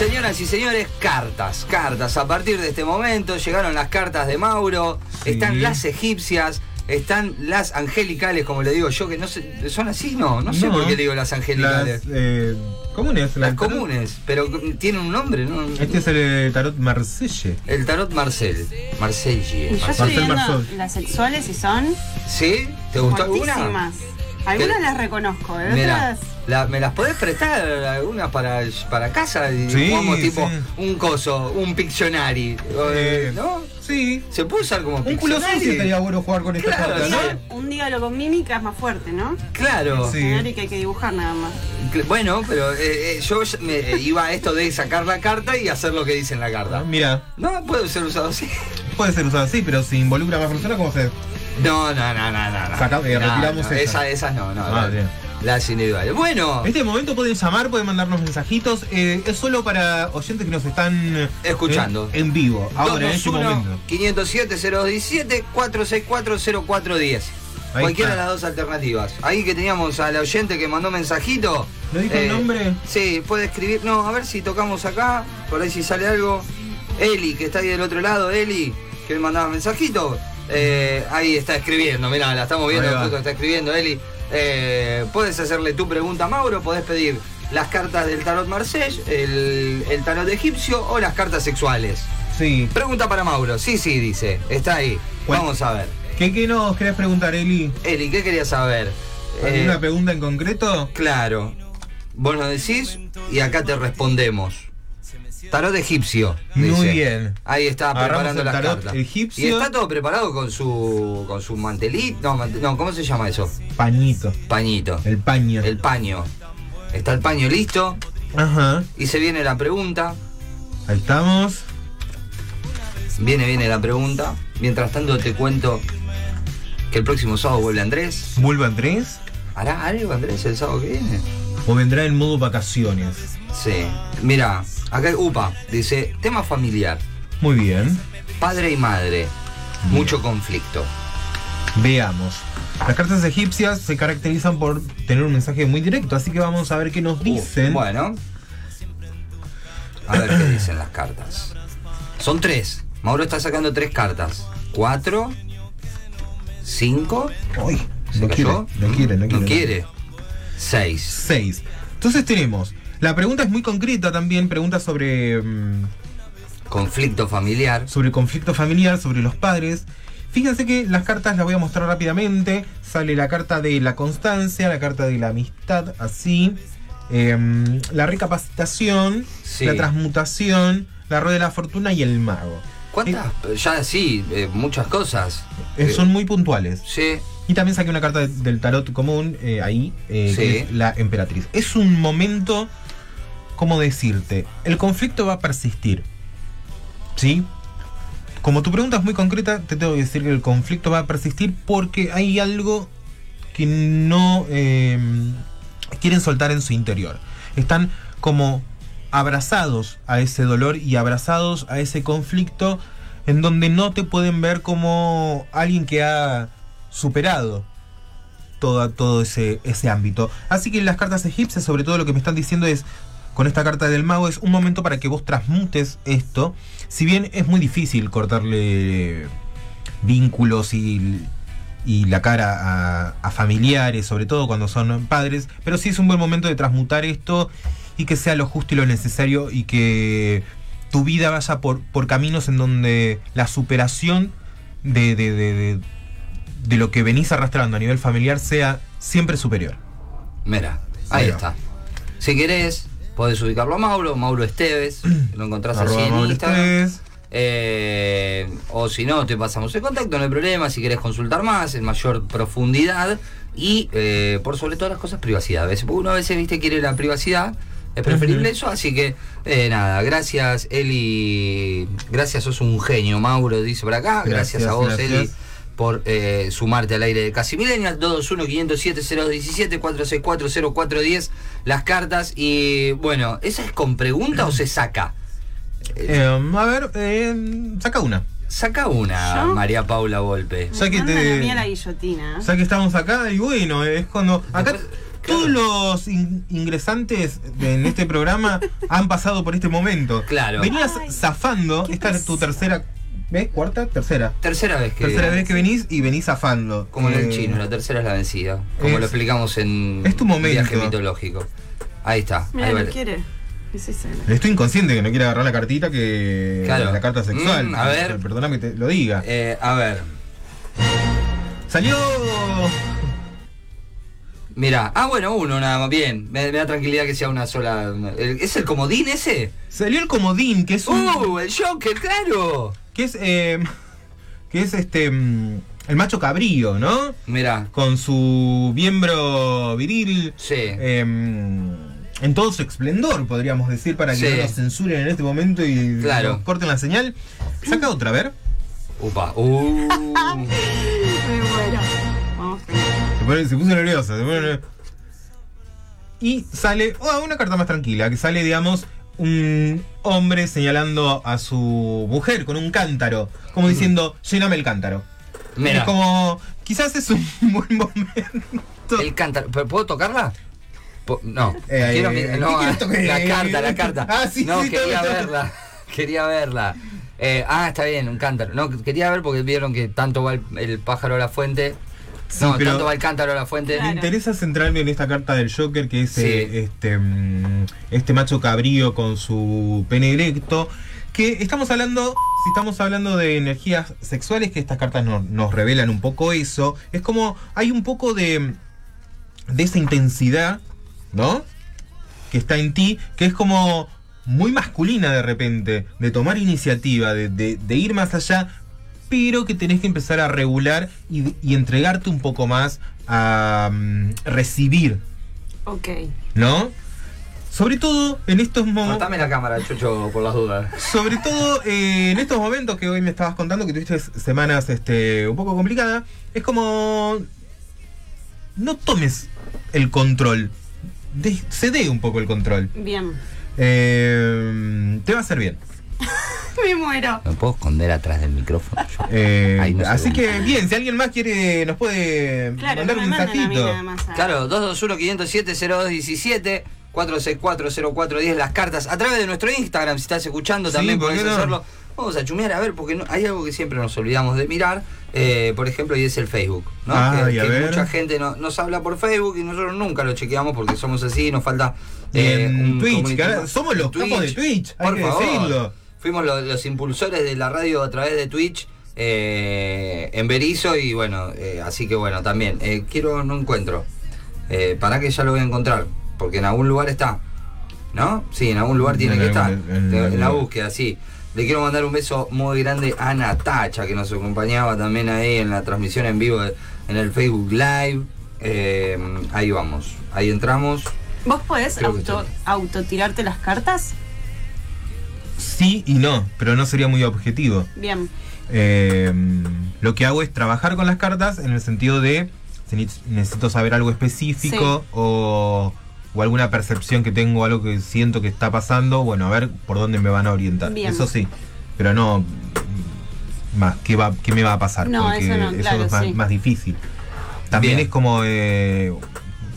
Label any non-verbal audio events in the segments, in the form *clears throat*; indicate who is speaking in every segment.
Speaker 1: Señoras y señores, cartas, cartas. A partir de este momento llegaron las cartas de Mauro,
Speaker 2: Sí.
Speaker 1: están las egipcias, están las angelicales, como le digo yo, que no sé, ¿son así? No, no sé
Speaker 2: No.
Speaker 1: por qué le digo las angelicales.
Speaker 2: Las eh, comunes.
Speaker 1: Las comunes, pero tienen un nombre, ¿no?
Speaker 2: Este es el eh, tarot Marselle.
Speaker 1: El tarot Marcel. Marcelle.
Speaker 3: Y yo
Speaker 2: Marcel
Speaker 3: estoy viendo las sexuales y son
Speaker 1: ¿Sí? ¿Te gustó alguna?
Speaker 3: Algunas las reconozco, de
Speaker 1: Mira,
Speaker 3: otras.
Speaker 1: la- ¿me las podés prestar algunas para, para casa? Y
Speaker 2: Sí,
Speaker 1: jugamos tipo
Speaker 2: sí.
Speaker 1: un coso, un Pictionary.
Speaker 2: Eh,
Speaker 1: ¿No?
Speaker 2: Sí.
Speaker 1: ¿Se puede usar como
Speaker 2: Un culo sucio estaría bueno jugar con esta
Speaker 1: Claro,
Speaker 2: carta,
Speaker 1: sí.
Speaker 2: ¿no?
Speaker 3: Un dígalo con mímica es más fuerte, ¿no?
Speaker 1: Claro.
Speaker 2: Sí.
Speaker 3: Que hay que dibujar nada más.
Speaker 1: Bueno, pero eh, eh, yo me eh, iba a esto de sacar la carta y hacer lo que dice en la carta.
Speaker 2: Mira,
Speaker 1: No puede ser usado así.
Speaker 2: puede ser usado así, pero si involucra a más personas, ¿cómo se.?
Speaker 1: No, no, no, no, no. no.
Speaker 2: Saca- eh,
Speaker 1: No,
Speaker 2: retiramos
Speaker 1: no,
Speaker 2: esa.
Speaker 1: esa- Esas no, no.
Speaker 2: Ah, bien.
Speaker 1: Las individuales. Bueno,
Speaker 2: En este momento pueden llamar, pueden mandarnos mensajitos. eh, es solo para oyentes que nos están eh,
Speaker 1: Escuchando.
Speaker 2: en vivo, ahora en este
Speaker 1: 221
Speaker 2: momento.
Speaker 1: 507 0217 464 0410.
Speaker 2: Ahí
Speaker 1: Cualquiera de las dos alternativas. Ahí que teníamos al oyente que mandó mensajito. eh,
Speaker 2: ¿No dijo el nombre?
Speaker 1: Sí, puede escribir. No, a ver si tocamos acá. Por ahí si sale algo. Eli, que está ahí del otro lado. Eli, que me mandaba mensajito. Eh, ahí está escribiendo. Mirá, la estamos viendo. Justo está escribiendo Eli. Eh, puedes hacerle tu pregunta a Mauro. Podés pedir las cartas del tarot Marseille, el, el tarot egipcio o las cartas sexuales.
Speaker 2: Sí.
Speaker 1: Pregunta para Mauro. Sí, sí, dice. Está ahí. Vamos a ver.
Speaker 2: ¿Qué, qué nos querés preguntar, Eli?
Speaker 1: Eli, ¿qué querías saber? Eh,
Speaker 2: ¿Alguna pregunta en concreto?
Speaker 1: claro. Vos nos decís y acá te respondemos. Tarot egipcio.
Speaker 2: Muy bien.
Speaker 1: Ahí está
Speaker 2: Agarramos
Speaker 1: preparando
Speaker 2: el
Speaker 1: las
Speaker 2: tarot
Speaker 1: cartas.
Speaker 2: egipcio.
Speaker 1: Y está todo preparado con su con su mantelito. No, mante- no, ¿cómo se llama eso?
Speaker 2: Pañito.
Speaker 1: Pañito.
Speaker 2: El paño.
Speaker 1: El paño. Está el paño listo
Speaker 2: Ajá.
Speaker 1: y se viene la pregunta.
Speaker 2: Ahí estamos.
Speaker 1: Viene, viene la pregunta. Mientras tanto te cuento que el próximo sábado vuelve Andrés.
Speaker 2: ¿Vuelve Andrés?
Speaker 1: ¿Hará algo Andrés el sábado que viene?
Speaker 2: ¿O vendrá en modo vacaciones?
Speaker 1: Sí. Mira, acá UPA dice, tema familiar,
Speaker 2: Muy bien.
Speaker 1: padre y madre, mucho conflicto.
Speaker 2: Veamos. Las cartas egipcias se caracterizan por tener un mensaje muy directo, así que vamos a ver qué nos dicen.
Speaker 1: Uh, bueno. A ver qué dicen las cartas. Son tres. Mauro está sacando tres cartas. Cuatro. Cinco.
Speaker 2: Uy,
Speaker 1: ¿Se
Speaker 2: no quiere, no quiere, no quiere.
Speaker 1: No quiere. Seis.
Speaker 2: Seis. Entonces tenemos. La pregunta es muy concreta también, pregunta sobre, mm,
Speaker 1: Conflicto familiar.
Speaker 2: sobre conflicto familiar, sobre los padres. Fíjense que las cartas las voy a mostrar rápidamente. Sale la carta de la constancia, la carta de la amistad, así. Em, la recapacitación,
Speaker 1: Sí.
Speaker 2: la transmutación, la rueda de la fortuna y el mago.
Speaker 1: ¿Cuántas? Ya sí, eh, muchas cosas.
Speaker 2: Eh,
Speaker 1: Eh,
Speaker 2: son muy puntuales.
Speaker 1: Sí.
Speaker 2: Y también saqué una carta de- del tarot común eh, ahí, eh,
Speaker 1: Sí.
Speaker 2: que es la emperatriz. Es un momento, ¿cómo decirte? El conflicto va a persistir. ¿Sí? Como tu pregunta es muy concreta, te tengo que decir que el conflicto va a persistir porque hay algo que no eh, quieren soltar en su interior. Están como abrazados a ese dolor y abrazados a ese conflicto en donde no te pueden ver como alguien que ha superado todo, todo ese, ese ámbito. Así que las cartas egipcias, sobre todo lo que me están diciendo es, con esta carta del mago, es un momento para que vos transmutes esto. Si bien es muy difícil cortarle vínculos y, y la cara a, a familiares, sobre todo cuando son padres, pero sí es un buen momento de transmutar esto y que sea lo justo y lo necesario y que tu vida vaya por, por caminos en donde la superación de, de, de, de- lo que venís arrastrando a nivel familiar sea siempre superior.
Speaker 1: Mira, ahí está. Si querés, podés ubicarlo a Mauro, Mauro Esteves, *clears throat* lo encontrás así en
Speaker 2: Mauro
Speaker 1: Instagram.
Speaker 2: Esteves.
Speaker 1: Eh, o si no, te pasamos el contacto, no hay problema. Si querés consultar más, en mayor profundidad. Y eh, por sobre todas las cosas, privacidad. A veces, porque uno a veces, viste, quiere la privacidad. Es preferible eso, así que eh, nada, gracias Eli, gracias, sos un genio, Mauro dice por acá, gracias,
Speaker 2: Gracias,
Speaker 1: a vos
Speaker 2: gracias.
Speaker 1: Eli por eh, sumarte al aire de Casi Millennial, 221-507-0217, 464-0410, las cartas y bueno, ¿esa es con pregunta o se saca?
Speaker 2: Eh, a ver, eh, saca una.
Speaker 1: Saca una,
Speaker 3: ¿Yo?
Speaker 1: María Paula Volpe.
Speaker 2: Ya que te-
Speaker 3: la guillotina.
Speaker 2: Ya que estamos acá, y bueno, es cuando. Acá
Speaker 1: Después-
Speaker 2: Todos los in- ingresantes de- en este programa han pasado por este momento.
Speaker 1: Claro.
Speaker 2: Venías
Speaker 3: Ay,
Speaker 2: zafando, esta es tu tercera. ¿Ves? ¿Cuarta? Tercera.
Speaker 1: Tercera vez que.
Speaker 2: Tercera vez que venís y venís zafando.
Speaker 1: Como en el
Speaker 2: Eh,
Speaker 1: chino, la tercera es la vencida. Como
Speaker 2: es-
Speaker 1: lo explicamos en
Speaker 2: es tu momento.
Speaker 1: viaje mitológico. Ahí está.
Speaker 3: Mira,
Speaker 1: ahí
Speaker 3: no
Speaker 1: va.
Speaker 3: quiere. Es
Speaker 2: Estoy inconsciente que no quiere agarrar la cartita que.
Speaker 1: Claro.
Speaker 2: La carta sexual.
Speaker 1: Mm, a ver.
Speaker 2: Perdóname que te lo diga.
Speaker 1: Eh, a ver.
Speaker 2: Salió.
Speaker 1: Mira, ah, bueno, uno nada más, bien. Me, me da tranquilidad que sea una sola. ¿Es el comodín ese?
Speaker 2: Salió el comodín, que es un.
Speaker 1: ¡Uh! El Joker, claro.
Speaker 2: Que es. eh, que es este. mm, El macho cabrío, ¿no?
Speaker 1: Mira,
Speaker 2: Con su miembro viril.
Speaker 1: sí.
Speaker 2: em, en todo su esplendor, podríamos decir, para que
Speaker 1: Sí.
Speaker 2: no nos censuren en este momento y
Speaker 1: Claro.
Speaker 2: nos corten la señal. Saca otra, a ver.
Speaker 1: Upa. Uh. *laughs*
Speaker 2: Se, pone- se puso nerviosa. se pone nerviosa. Y sale oh, una carta más tranquila, que sale, digamos, un hombre señalando a su mujer con un cántaro, como diciendo, lléname el cántaro.
Speaker 1: Mira,
Speaker 2: Es como, quizás es un *laughs* buen momento.
Speaker 1: el cántaro. ¿Pero ¿Puedo tocarla? No,
Speaker 2: Eh,
Speaker 1: quiero
Speaker 2: eh,
Speaker 1: no, la carta, la *laughs* carta.
Speaker 2: Ah, *laughs* sí,
Speaker 1: no,
Speaker 2: sí,
Speaker 1: quería
Speaker 2: todo, todo.
Speaker 1: verla. Quería verla. Eh, ah, está bien, un cántaro. No, quería ver porque vieron que tanto va el, el pájaro a la fuente.
Speaker 2: Sí,
Speaker 1: no,
Speaker 2: pero-
Speaker 1: tanto va el cántaro a la fuente.
Speaker 2: Me
Speaker 3: Claro.
Speaker 2: interesa centrarme en esta carta del Joker, que es
Speaker 1: Sí.
Speaker 2: eh, este, mm, este macho cabrío con su pene erecto. Que estamos hablando, si estamos hablando de energías sexuales, que estas cartas no- nos revelan un poco eso. Es como hay un poco de, de esa intensidad, ¿no? Que está en ti, que es como muy masculina de repente, de tomar iniciativa, de, de- de ir más allá, pero que tenés que empezar a regular y, y entregarte un poco más a mm, recibir,
Speaker 3: Ok.
Speaker 2: ¿no? Sobre todo en estos momentos.
Speaker 1: Cortame la cámara, Chucho, por las dudas.
Speaker 2: Sobre todo eh, en estos momentos que hoy me estabas contando que tuviste semanas este, un poco complicadas, es como no tomes el control, de- cede un poco el control.
Speaker 3: Bien.
Speaker 2: Eh, te va a hacer bien. *laughs*
Speaker 3: Me muero.
Speaker 1: ¿Me puedo esconder atrás del micrófono? Yo?
Speaker 2: Eh,
Speaker 1: no
Speaker 2: así que bien, si alguien más quiere, nos puede
Speaker 3: Claro,
Speaker 2: mandar un mensajito.
Speaker 1: Claro, 221-507-0217, 464-0410, las cartas. A través de nuestro Instagram, si estás escuchando,
Speaker 2: Sí,
Speaker 1: también
Speaker 2: ¿por
Speaker 1: podés
Speaker 2: no?
Speaker 1: hacerlo. Vamos a chumear, a ver, porque no- hay algo que siempre nos olvidamos de mirar, eh, por ejemplo, y es el Facebook. ¿no?
Speaker 2: Ay,
Speaker 1: que
Speaker 2: a
Speaker 1: que
Speaker 2: ver.
Speaker 1: mucha gente no- nos habla por Facebook y nosotros nunca lo chequeamos porque somos así, nos falta. Eh,
Speaker 2: en
Speaker 1: un
Speaker 2: Twitch, somos los
Speaker 1: En
Speaker 2: capos de Twitch, hay
Speaker 1: por
Speaker 2: que
Speaker 1: favor.
Speaker 2: decirlo.
Speaker 1: Fuimos lo- los impulsores de la radio a través de Twitch. eh, en Berizo y bueno, eh, así que bueno, también eh, quiero, no encuentro. Eh, para que ya lo voy a encontrar, porque en algún lugar está. ¿No? Sí, en algún lugar tiene
Speaker 2: En
Speaker 1: que estar.
Speaker 2: en
Speaker 1: la búsqueda, sí. Le quiero mandar un beso muy grande a Natacha, que nos acompañaba también ahí en la transmisión en vivo de- en el Facebook Live. Eh, ahí vamos, ahí entramos.
Speaker 3: ¿Vos podés auto,
Speaker 1: estoy.
Speaker 3: autotirarte las cartas?
Speaker 2: Sí y no, pero no sería muy objetivo.
Speaker 3: Bien.
Speaker 2: Eh, lo que hago es trabajar con las cartas en el sentido de si ne- necesito saber algo específico o, o alguna percepción que tengo, algo que siento que está pasando, bueno, a ver por dónde me van a orientar.
Speaker 3: Bien.
Speaker 2: Eso sí, pero no más qué, va, qué me va a pasar,
Speaker 3: No,
Speaker 2: porque
Speaker 3: eso no, claro,
Speaker 2: es más,
Speaker 3: sí.
Speaker 2: más difícil. También
Speaker 1: Bien.
Speaker 2: es como eh,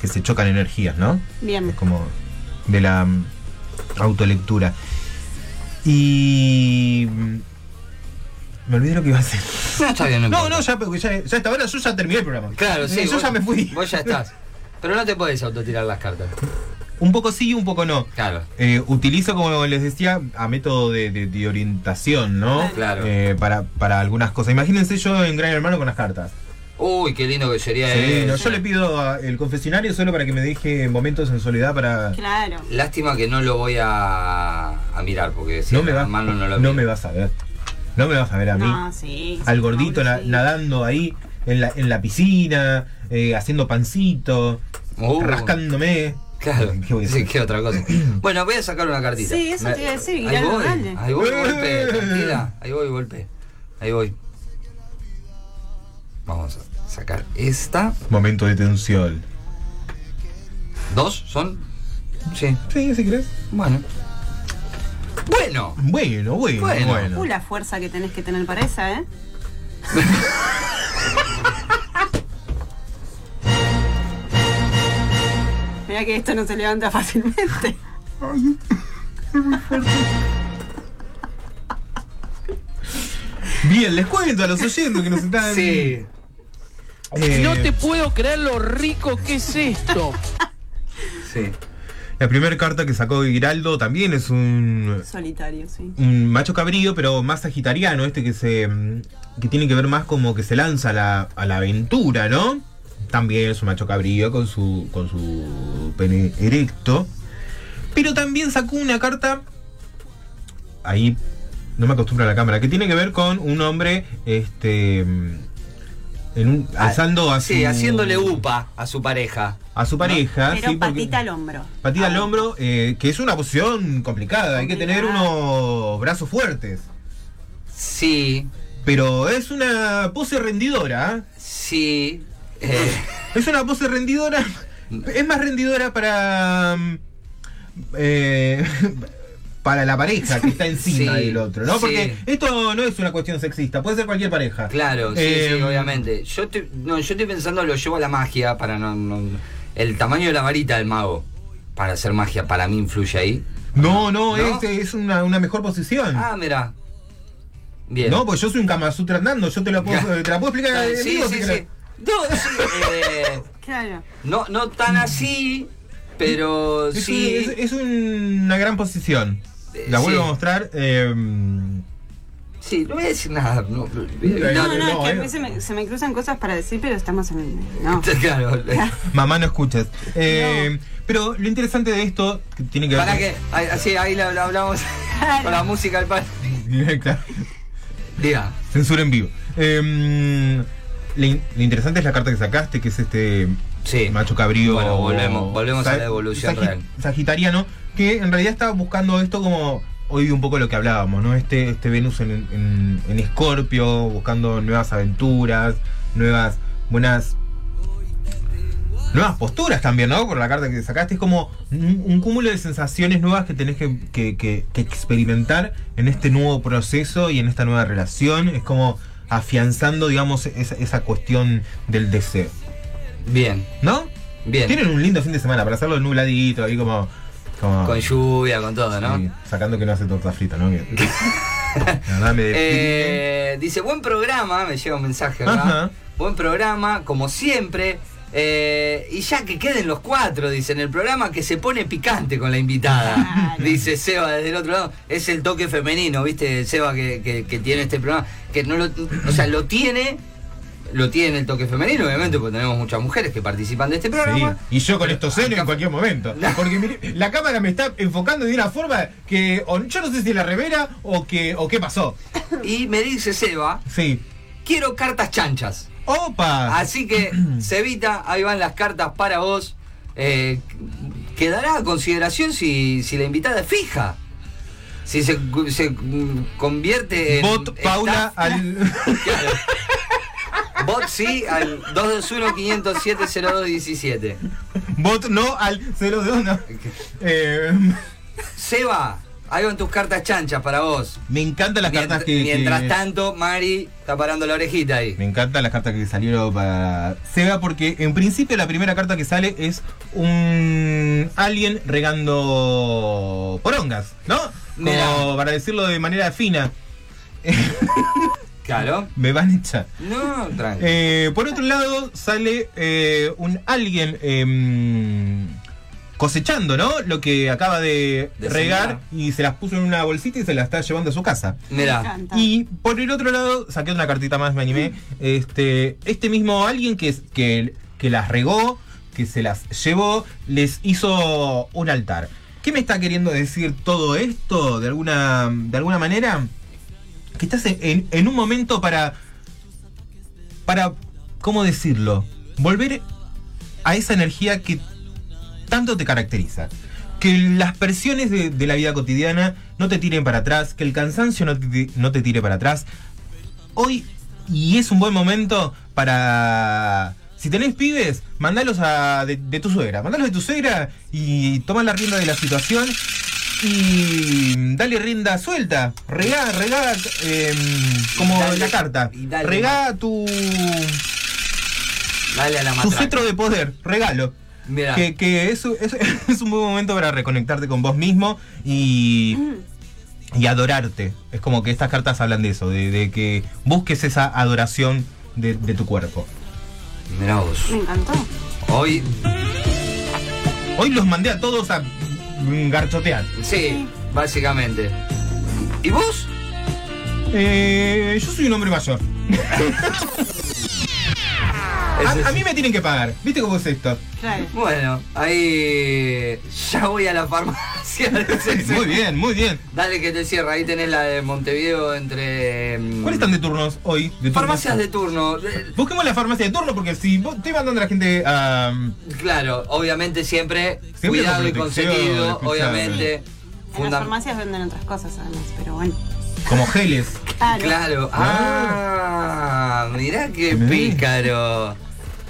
Speaker 2: que se chocan energías, ¿no?
Speaker 3: Bien.
Speaker 2: Es como de la mm, autolectura. Y. Me olvidé lo que iba a hacer.
Speaker 1: No, está bien,
Speaker 2: No,
Speaker 1: importa.
Speaker 2: no, ya, ya, ya esta hora yo ya terminé el programa.
Speaker 1: Claro, sí.
Speaker 2: Eh, Yo
Speaker 1: vos-
Speaker 2: ya me fui.
Speaker 1: Vos ya estás. Pero no te podés autotirar las cartas.
Speaker 2: Un poco sí, un poco no.
Speaker 1: Claro.
Speaker 2: Eh, utilizo, como les decía, a método de, de- de orientación, ¿no?
Speaker 1: Claro.
Speaker 2: Eh, para, para algunas cosas. Imagínense yo en Gran Hermano con las cartas.
Speaker 1: Uy, qué lindo que sería
Speaker 2: Sí,
Speaker 1: eso.
Speaker 2: no, yo le pido a- el confesionario solo para que me deje momentos en soledad para.
Speaker 3: Claro.
Speaker 1: Lástima que no lo voy a, a mirar, porque si
Speaker 2: no me, va,
Speaker 1: mano no lo
Speaker 2: no me vas a ver. No me vas a ver a mí.
Speaker 3: No, sí.
Speaker 2: al
Speaker 3: sí,
Speaker 2: gordito na-
Speaker 3: Mauro, sí.
Speaker 2: nadando ahí en la, en la piscina, eh, haciendo pancito,
Speaker 1: Uh,
Speaker 2: rascándome.
Speaker 1: Claro,
Speaker 2: ¿Qué voy a
Speaker 1: sí, qué otra cosa. *clears throat* Bueno, voy a sacar una cartita.
Speaker 3: Sí, eso te iba a decir,
Speaker 1: Ahí voy, ahí voy, *laughs* golpe, tranquila. Ahí voy, golpe. Ahí voy. Vamos a sacar esta.
Speaker 2: Momento de tensión.
Speaker 1: ¿Dos son? Sí,
Speaker 2: Sí, si querés.
Speaker 1: bueno. Bueno,
Speaker 2: Bueno, bueno,
Speaker 1: Bueno.
Speaker 2: bueno.
Speaker 3: Uh, la fuerza que tenés que tener para esa, ¿eh? *laughs* Mira que esto no se levanta fácilmente.
Speaker 2: Bien, les cuento a los oyentes que nos están.
Speaker 1: Sí.
Speaker 2: Eh,
Speaker 4: No te puedo creer lo rico que es esto. *laughs*
Speaker 1: Sí.
Speaker 2: La primera carta que sacó Giraldo también es un,
Speaker 3: Solitario, sí.
Speaker 2: un macho cabrío, pero más sagitariano, este que se. mm, que tiene que ver más como que se lanza a la, a la aventura, ¿no? También es un macho cabrío con su. con su pene erecto. Pero también sacó una carta. Ahí. No me acostumbro a la cámara. Que tiene que ver con un hombre. Este. En un, alzando a su.
Speaker 1: Sí, haciéndole upa a su pareja.
Speaker 2: A su pareja.
Speaker 3: Pero
Speaker 2: sí, porque-
Speaker 3: patita al hombro.
Speaker 2: Patita al
Speaker 3: Ah,
Speaker 2: hombro, eh, que es una posición complicada. Hay que tener unos brazos fuertes.
Speaker 1: Sí,
Speaker 2: Pero es una pose rendidora.
Speaker 1: sí. eh,
Speaker 2: Es una pose rendidora. Es más rendidora para. mm, eh, para la pareja que está encima
Speaker 1: Sí,
Speaker 2: del otro, ¿no?
Speaker 1: sí.
Speaker 2: Porque esto no es una cuestión sexista, puede ser cualquier pareja.
Speaker 1: claro, sí,
Speaker 2: Eh,
Speaker 1: sí, obviamente. Yo estoy, no, yo estoy pensando, lo llevo a la magia para no, no- El tamaño de la varita del mago para hacer magia, para mí influye ahí.
Speaker 2: No, no,
Speaker 1: ¿No?
Speaker 2: Es, es una, una mejor posición.
Speaker 1: Ah, mira. Bien.
Speaker 2: no, pues yo soy un Kama Sutra andando, yo te la puedo, te la puedo explicar
Speaker 1: Ah, sí,
Speaker 2: vivo
Speaker 1: sí,
Speaker 2: si
Speaker 1: sí. No, sí, eh, *laughs*
Speaker 3: Claro.
Speaker 1: no, no tan así, pero
Speaker 2: Es,
Speaker 1: sí.
Speaker 2: un- es- es una gran posición.
Speaker 1: Eh,
Speaker 2: La vuelvo
Speaker 1: sí.
Speaker 2: a mostrar. eh,
Speaker 1: Sí, no voy a decir nada. No,
Speaker 3: No, no,
Speaker 2: no,
Speaker 3: es que
Speaker 2: eh.
Speaker 3: a veces me- se me cruzan cosas para decir, pero estamos en el. No. *laughs*
Speaker 1: claro. *laughs*
Speaker 2: mamá, no escuches. Eh, Pero lo interesante de esto que tiene que ver.
Speaker 1: Para que, ahí- así ahí lo, lo hablamos *laughs* con la música del padre.
Speaker 2: Claro,
Speaker 1: Diga.
Speaker 2: Censura en vivo. Eh, lo, in- lo interesante es la carta que sacaste, que es este
Speaker 1: Sí.
Speaker 2: macho cabrío.
Speaker 1: Bueno, volvemos- volvemos a la evolución
Speaker 2: sagi-
Speaker 1: real.
Speaker 2: Sagitariano, que en realidad estaba buscando esto como hoy un poco lo que hablábamos, ¿no? Este, este Venus en, en, Escorpio, buscando nuevas aventuras, nuevas, buenas. Nuevas posturas también, ¿no? Por la carta que sacaste, es como un, un cúmulo de sensaciones nuevas que tenés que, que- que- que experimentar en este nuevo proceso y en esta nueva relación. Es como afianzando, digamos, esa, esa cuestión del deseo.
Speaker 1: Bien,
Speaker 2: ¿No?
Speaker 1: bien.
Speaker 2: Tienen un lindo fin de semana para hacerlo nubladito, ahí como. Como
Speaker 1: Con lluvia, con todo, ¿no?
Speaker 2: sí, sacando que no hace torta frita, ¿no? Que- *laughs* La verdad me.
Speaker 1: Eh, dice, buen programa, me llega un mensaje acá.
Speaker 2: Ajá.
Speaker 1: Buen programa, como siempre. Eh, y ya que queden los cuatro, dice, en el programa que se pone picante con la invitada.
Speaker 3: Claro.
Speaker 1: Dice Seba desde el otro lado. Es el toque femenino, ¿viste? Seba que, que- que tiene este programa. Que no lo, o sea, lo tiene. Lo tiene el toque femenino, obviamente, porque tenemos muchas mujeres que participan de este
Speaker 2: Sí,
Speaker 1: programa.
Speaker 2: y yo con estos senos en cualquier momento. *laughs* Porque mire, la cámara me está enfocando de una forma que o yo no sé si es la revera o que o qué pasó.
Speaker 1: Y me dice Seba,
Speaker 2: Sí.
Speaker 1: quiero cartas chanchas.
Speaker 2: ¡Opa!
Speaker 1: Así que, *clears throat* Cevita, ahí van las cartas para vos. Eh, quedará a consideración si, si la invitada es fija. Si se, se convierte en.
Speaker 2: Bot Paula
Speaker 1: staff.
Speaker 2: al. *laughs*
Speaker 1: Claro. Bot sí al 221-507-0217.
Speaker 2: Bot no al 0 de una. Eh,
Speaker 1: Seba, ahí van tus cartas chanchas para vos.
Speaker 2: me encantan las cartas que.
Speaker 1: mientras
Speaker 2: que-
Speaker 1: tanto, Mari está parando la orejita ahí.
Speaker 2: Me encantan las cartas que salieron para Seba porque en principio la primera carta que sale es un alien regando porongas, ¿no? Como
Speaker 1: Mirá.
Speaker 2: para decirlo de manera fina. *laughs*
Speaker 1: Claro.
Speaker 2: Me van a echar.
Speaker 1: No, tranqui.
Speaker 2: Eh, por otro lado sale eh, un alguien em, cosechando, ¿no? Lo que acaba de,
Speaker 1: De
Speaker 2: regar y se las puso en una bolsita y se las está llevando a su casa.
Speaker 3: Encanta.
Speaker 2: Y por el otro lado, saqué una cartita más, me animé. Este, este mismo alguien que, que, que las regó, que se las llevó, les hizo un altar. ¿Qué me está queriendo decir todo esto de alguna, de alguna manera? Que estás en, en- un momento para. para. ¿cómo decirlo? Volver a esa energía que tanto te caracteriza. Que las presiones de, de la vida cotidiana no te tiren para atrás, que el cansancio no te, no te tire para atrás. Hoy, y es un buen momento para... Si tenés pibes, mandalos a, de, de tu suegra. Mandalos de tu suegra y toma la rienda de la situación y dale rienda suelta. Regá, regá, em, como
Speaker 1: Dale-
Speaker 2: la carta. Regá tu,
Speaker 1: Dale a la
Speaker 2: tu cetro de poder, regalo. Que, que es, es- *laughs* es un buen momento para reconectarte con vos mismo y, y adorarte. Es como que estas cartas hablan de eso, de, de que busques esa adoración de, de tu cuerpo.
Speaker 1: Mirá vos.
Speaker 3: Me encantó.
Speaker 1: Hoy,
Speaker 2: Hoy los mandé a todos a garchotear.
Speaker 1: sí, básicamente. ¿Y vos?
Speaker 2: Eh, yo soy un hombre mayor. *laughs* A, mí me tienen que pagar. ¿Viste cómo es esto?
Speaker 3: Claro.
Speaker 1: Bueno, ahí ya voy a la farmacia. *laughs*
Speaker 2: Muy bien, muy bien.
Speaker 1: Dale que te cierra, ahí tenés la de Montevideo entre... mm,
Speaker 2: ¿Cuáles están de turnos hoy? De turnos?
Speaker 1: Farmacias de turno.
Speaker 2: Busquemos la farmacia de turno porque si vos- estoy mandando a la gente a...
Speaker 1: Claro, obviamente siempre,
Speaker 2: Siempre
Speaker 1: cuidado y consentido, obviamente.
Speaker 3: En las farmacias venden otras cosas además, pero bueno.
Speaker 2: como geles.
Speaker 3: Claro.
Speaker 1: Claro. Ah, mirá qué pícaro.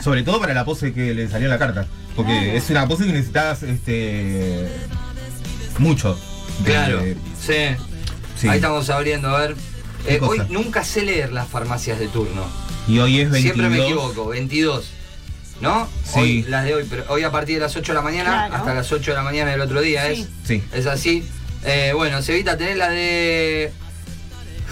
Speaker 2: Sobre todo para la pose que le salió en la carta. Porque
Speaker 3: Claro.
Speaker 2: es una pose que necesitas este mucho. de-
Speaker 1: Claro, sí.
Speaker 2: sí.
Speaker 1: Ahí estamos abriendo, a ver.
Speaker 2: ¿Qué
Speaker 1: Eh, hoy nunca sé leer las farmacias de turno.
Speaker 2: Y hoy es 22.
Speaker 1: Siempre me equivoco, 22. ¿No?
Speaker 2: Sí.
Speaker 1: Hoy, las de hoy, pero hoy a partir de las 8 de la mañana
Speaker 3: Claro.
Speaker 1: hasta las 8 de la mañana del otro día
Speaker 3: Sí.
Speaker 1: es.
Speaker 2: Sí.
Speaker 1: Es así. Eh, bueno, se evita tener la de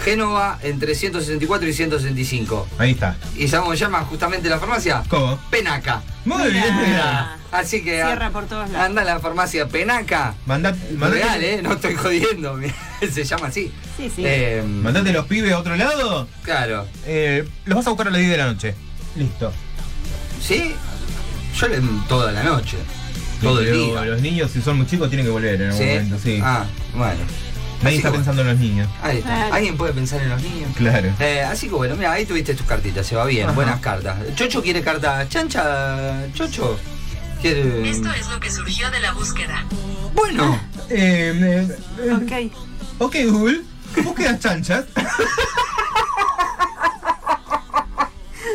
Speaker 1: Génova entre 164 y 165.
Speaker 2: Ahí está.
Speaker 1: ¿Y sabes cómo se llama justamente la farmacia?
Speaker 2: ¿Cómo?
Speaker 1: Penaca.
Speaker 2: Muy bien.
Speaker 1: Mirá. Así que
Speaker 3: Cierra por todos lados.
Speaker 1: anda a la farmacia Penaca.
Speaker 2: Mandate,
Speaker 1: Real, ¿eh? No estoy jodiendo. *laughs* se llama así.
Speaker 3: Sí, sí.
Speaker 1: Eh,
Speaker 2: mandate los pibes a otro lado.
Speaker 1: claro.
Speaker 2: eh, los vas a buscar a las 10 de la noche. Listo.
Speaker 1: ¿Sí? Yo le toda la noche. Todo el día.
Speaker 2: Los niños, si son muy chicos, tienen que volver en algún
Speaker 1: ¿Sí?
Speaker 2: momento. Sí.
Speaker 1: Ah, bueno.
Speaker 2: Nadie
Speaker 1: Así
Speaker 2: está pensando en los niños.
Speaker 1: Ahí está.
Speaker 3: Claro.
Speaker 1: ¿Alguien puede pensar en los niños?
Speaker 2: Claro.
Speaker 1: Eh, así que bueno, mira, ahí tuviste tus cartitas, se va bien,
Speaker 2: Ajá.
Speaker 1: buenas cartas. Chocho quiere carta. Chancha, Chocho. Quiere.
Speaker 5: Esto es lo que surgió de la búsqueda.
Speaker 1: Bueno.
Speaker 2: Eh, eh, eh,
Speaker 3: Ok.
Speaker 2: ok, Google. Búsquedas chanchas.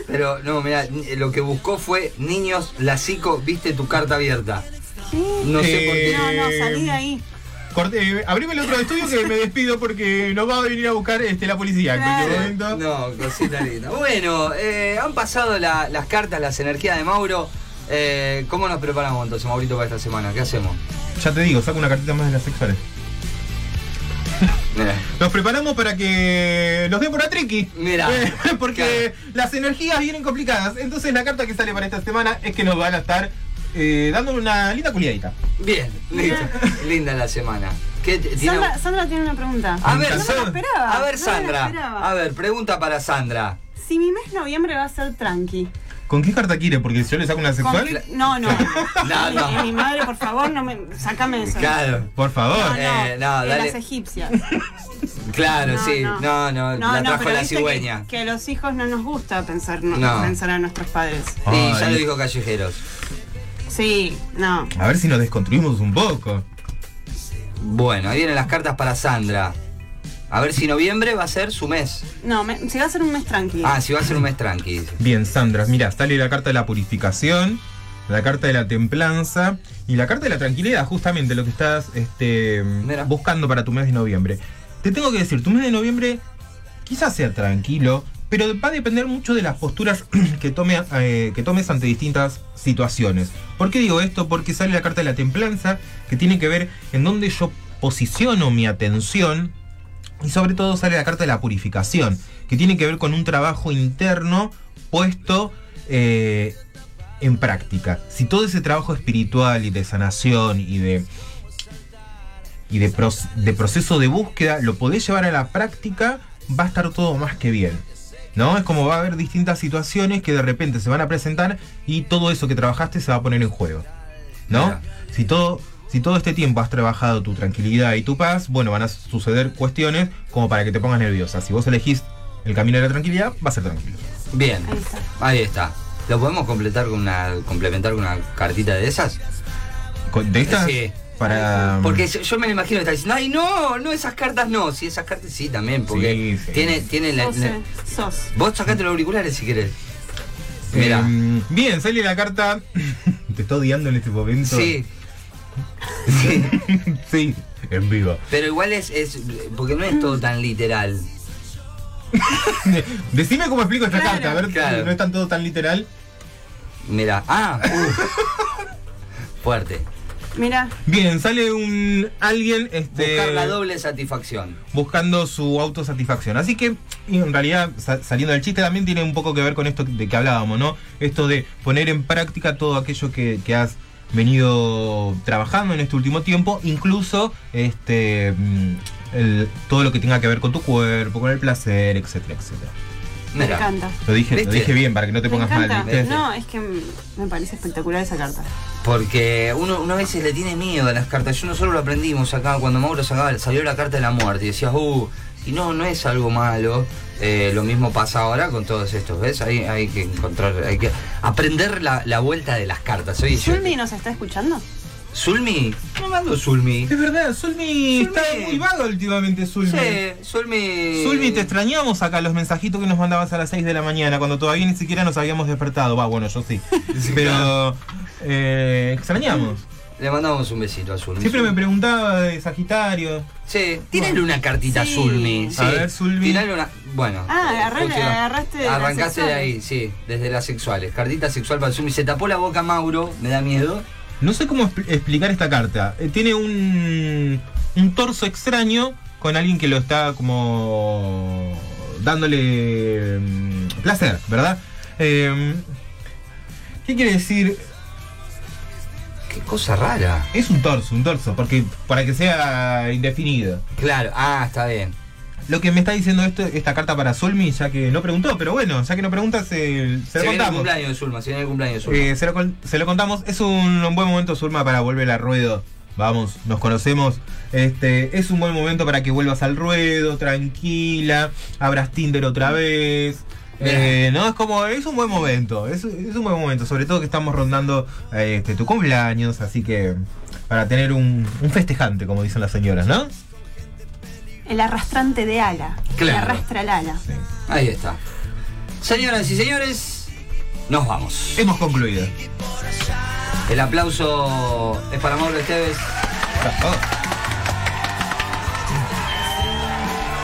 Speaker 1: Pero no, mira, lo que buscó fue niños, la psico, viste tu carta abierta. No sé por qué.
Speaker 3: No, no, salí de ahí.
Speaker 2: Corte, eh, abrime el otro estudio que me despido porque nos va a venir a buscar este, la policía en cualquier momento.
Speaker 1: No, cosita linda. Bueno, eh, han pasado la- las cartas, las energías de Mauro. Eh, ¿Cómo nos preparamos entonces, Maurito, para esta semana? ¿Qué hacemos?
Speaker 2: Ya te digo, saco una cartita más de las sexuales.
Speaker 1: Mira.
Speaker 2: Nos preparamos para que nos den por la triqui.
Speaker 1: Mirá.
Speaker 2: Eh, porque las energías vienen complicadas. Entonces la carta que sale para esta semana es que nos van a estar eh, dando una linda culiadita.
Speaker 1: Bien, linda, *laughs* linda la semana. ¿Qué t- tiene-
Speaker 3: Sandra, Sandra tiene una pregunta.
Speaker 1: A ver,
Speaker 3: no me
Speaker 1: Sandra.
Speaker 3: la esperaba.
Speaker 1: A ver,
Speaker 3: no me la
Speaker 1: Sandra.
Speaker 3: esperaba.
Speaker 1: A ver, pregunta para Sandra.
Speaker 3: Si mi mes noviembre va a ser tranqui.
Speaker 2: ¿Con qué carta quiere? Porque si yo le saco una
Speaker 3: ¿con
Speaker 2: sexual.
Speaker 3: qué- No, no. *laughs*
Speaker 1: No, no.
Speaker 3: Mi, mi madre, por favor, no me. Sácame eso.
Speaker 1: Claro,
Speaker 2: Por
Speaker 3: No,
Speaker 2: favor.
Speaker 3: no,
Speaker 1: Eh, no,
Speaker 3: de
Speaker 1: dale.
Speaker 3: las egipcias.
Speaker 1: claro,
Speaker 3: No,
Speaker 1: sí.
Speaker 3: no.
Speaker 1: No, no, la trajo
Speaker 3: pero
Speaker 1: la
Speaker 3: viste
Speaker 1: cigüeña.
Speaker 3: Que, que a los hijos no nos gusta pensar, no,
Speaker 1: No.
Speaker 3: pensar a nuestros padres.
Speaker 1: Y ya
Speaker 2: Ay.
Speaker 1: lo dijo Callejeros.
Speaker 3: Sí, no.
Speaker 2: A ver si nos desconstruimos un poco.
Speaker 1: Bueno, ahí vienen las cartas para Sandra. A ver si noviembre va a ser su mes.
Speaker 3: No, me- si va a ser un mes tranqui.
Speaker 1: Ah, si va a ser un mes tranqui. dice.
Speaker 2: Bien, Sandra, mira, sale la carta de la purificación, la carta de la templanza y la carta de la tranquilidad, justamente lo que estás este,
Speaker 1: Mira.
Speaker 2: buscando para tu mes de noviembre. Te tengo que decir, tu mes de noviembre quizás sea tranquilo, pero va a depender mucho de las posturas *clears throat* que, tome, eh, que tomes ante distintas situaciones. ¿Por qué digo esto? Porque sale la carta de la templanza, que tiene que ver en dónde yo posiciono mi atención y sobre todo sale la carta de la purificación, que tiene que ver con un trabajo interno puesto eh, en práctica. Si todo ese trabajo espiritual y de sanación y de, y de, de proceso de búsqueda lo podés llevar a la práctica, va a estar todo más que bien. ¿No? Es como va a haber distintas situaciones que de repente se van a presentar y todo eso que trabajaste se va a poner en juego. ¿no?
Speaker 1: Mira.
Speaker 2: Si todo, si todo este tiempo has trabajado tu tranquilidad y tu paz, bueno, van a suceder cuestiones como para que te pongas nerviosa. Si vos elegís el camino de la tranquilidad, va a ser tranquilo.
Speaker 1: Bien,
Speaker 3: Ahí está.
Speaker 1: ahí está. ¿Lo podemos completar con una, complementar con una cartita de esas?
Speaker 2: ¿De estas?
Speaker 1: Sí.
Speaker 2: Para.
Speaker 1: Porque yo, me lo imagino que está diciendo, ay no, no, esas cartas no. Sí, esas cartas sí también, porque
Speaker 2: Sí, sí.
Speaker 1: tiene, tiene la, la-
Speaker 3: sos.
Speaker 1: Vos sacate los auriculares si querés. Mira.
Speaker 2: Eh, bien, sale la carta. *coughs* Te estoy odiando en este momento.
Speaker 1: sí. Sí. *laughs*
Speaker 2: sí, en vivo.
Speaker 1: Pero igual es, es. Porque no es todo tan literal. *laughs*
Speaker 2: Decime cómo explico esta
Speaker 3: Claro.
Speaker 2: carta, a ver,
Speaker 1: Claro.
Speaker 2: no es tan todo tan literal.
Speaker 1: Mira. Ah, *laughs* uh. Fuerte.
Speaker 3: Mira,
Speaker 2: Bien, sale un alguien este,
Speaker 1: Buscar la doble satisfacción.
Speaker 2: buscando su autosatisfacción. Así que, y en realidad, sa- saliendo del chiste, también tiene un poco que ver con esto de que hablábamos, ¿no? Esto de poner en práctica todo aquello que, que has venido trabajando en este último tiempo, incluso este mm, el- todo lo que tenga que ver con tu cuerpo, con el placer, etcétera, etcétera.
Speaker 3: Me
Speaker 1: Mira.
Speaker 3: encanta.
Speaker 2: Lo dije, lo dije bien para que no te
Speaker 3: Me
Speaker 2: pongas mal.
Speaker 3: No, es que me parece espectacular esa carta.
Speaker 1: Porque uno, uno a veces le tiene miedo a las cartas. Yo nosotros lo aprendimos acá cuando Mauro sacaba, salió la carta de la muerte y decías, uh, y no, no es algo malo. Eh, lo mismo pasa ahora con todos estos, ¿ves? Hay, hay que encontrar, hay que aprender la, la vuelta de las cartas. Oye, yo-
Speaker 3: ¿Zulmi nos está escuchando?
Speaker 1: ¿Zulmi? No mando Zulmi.
Speaker 2: Es verdad, Zulmi, está muy vago últimamente, Zulmi.
Speaker 1: Sí, Zulmi.
Speaker 2: Zulmi, te extrañamos acá los mensajitos que nos mandabas a las 6 de la mañana, cuando todavía ni siquiera nos habíamos despertado. Va, bueno, yo sí. *laughs* Pero eh, extrañamos.
Speaker 1: Le mandamos un besito a Zulmi.
Speaker 2: Siempre me preguntaba de Sagitario.
Speaker 1: Sí, tírale una cartita
Speaker 3: Sí.
Speaker 1: a Zulmi.
Speaker 2: A ver, Zulmi.
Speaker 1: Tírale una. Bueno.
Speaker 3: Ah, agarré-
Speaker 1: funciona.
Speaker 3: agarraste de
Speaker 1: Arrancaste de ahí, sí, desde las sexuales. Cartita sexual para Zulmi. Se tapó la boca Mauro, me da miedo.
Speaker 2: No sé cómo expl- explicar esta carta. Eh, tiene un, un torso extraño con alguien que lo está como dándole mm, placer, ¿verdad? Eh, ¿Qué quiere decir?
Speaker 1: Qué cosa rara.
Speaker 2: Es un torso, un torso, porque para que sea indefinido.
Speaker 1: Claro, ah, está bien.
Speaker 2: Lo que me está diciendo esto, esta carta para Solmi, ya que no preguntó, pero bueno, ya que no pregunta, se, se
Speaker 1: Se,
Speaker 2: lo
Speaker 1: viene el
Speaker 2: contamos.
Speaker 1: cumpleaños de Zulma, se viene el cumpleaños de Zulma.
Speaker 2: Eh, se, lo, se lo contamos. Es un, un buen momento, Zulma, para volver al ruedo. Vamos, nos conocemos. Este, es un buen momento para que vuelvas al ruedo, tranquila. Abras Tinder otra vez. Eh, no, es como, es un buen momento. Es, es un buen momento. Sobre todo que estamos rondando eh, este, tu cumpleaños. Así que, para tener un, un festejante, como dicen las señoras, ¿no?
Speaker 3: El arrastrante de ala.
Speaker 1: Claro.
Speaker 3: Que arrastra el ala.
Speaker 2: Sí.
Speaker 1: Ahí está. Señoras y señores, nos vamos.
Speaker 2: Hemos concluido.
Speaker 1: El aplauso es para Mauro Esteves.
Speaker 2: Oh.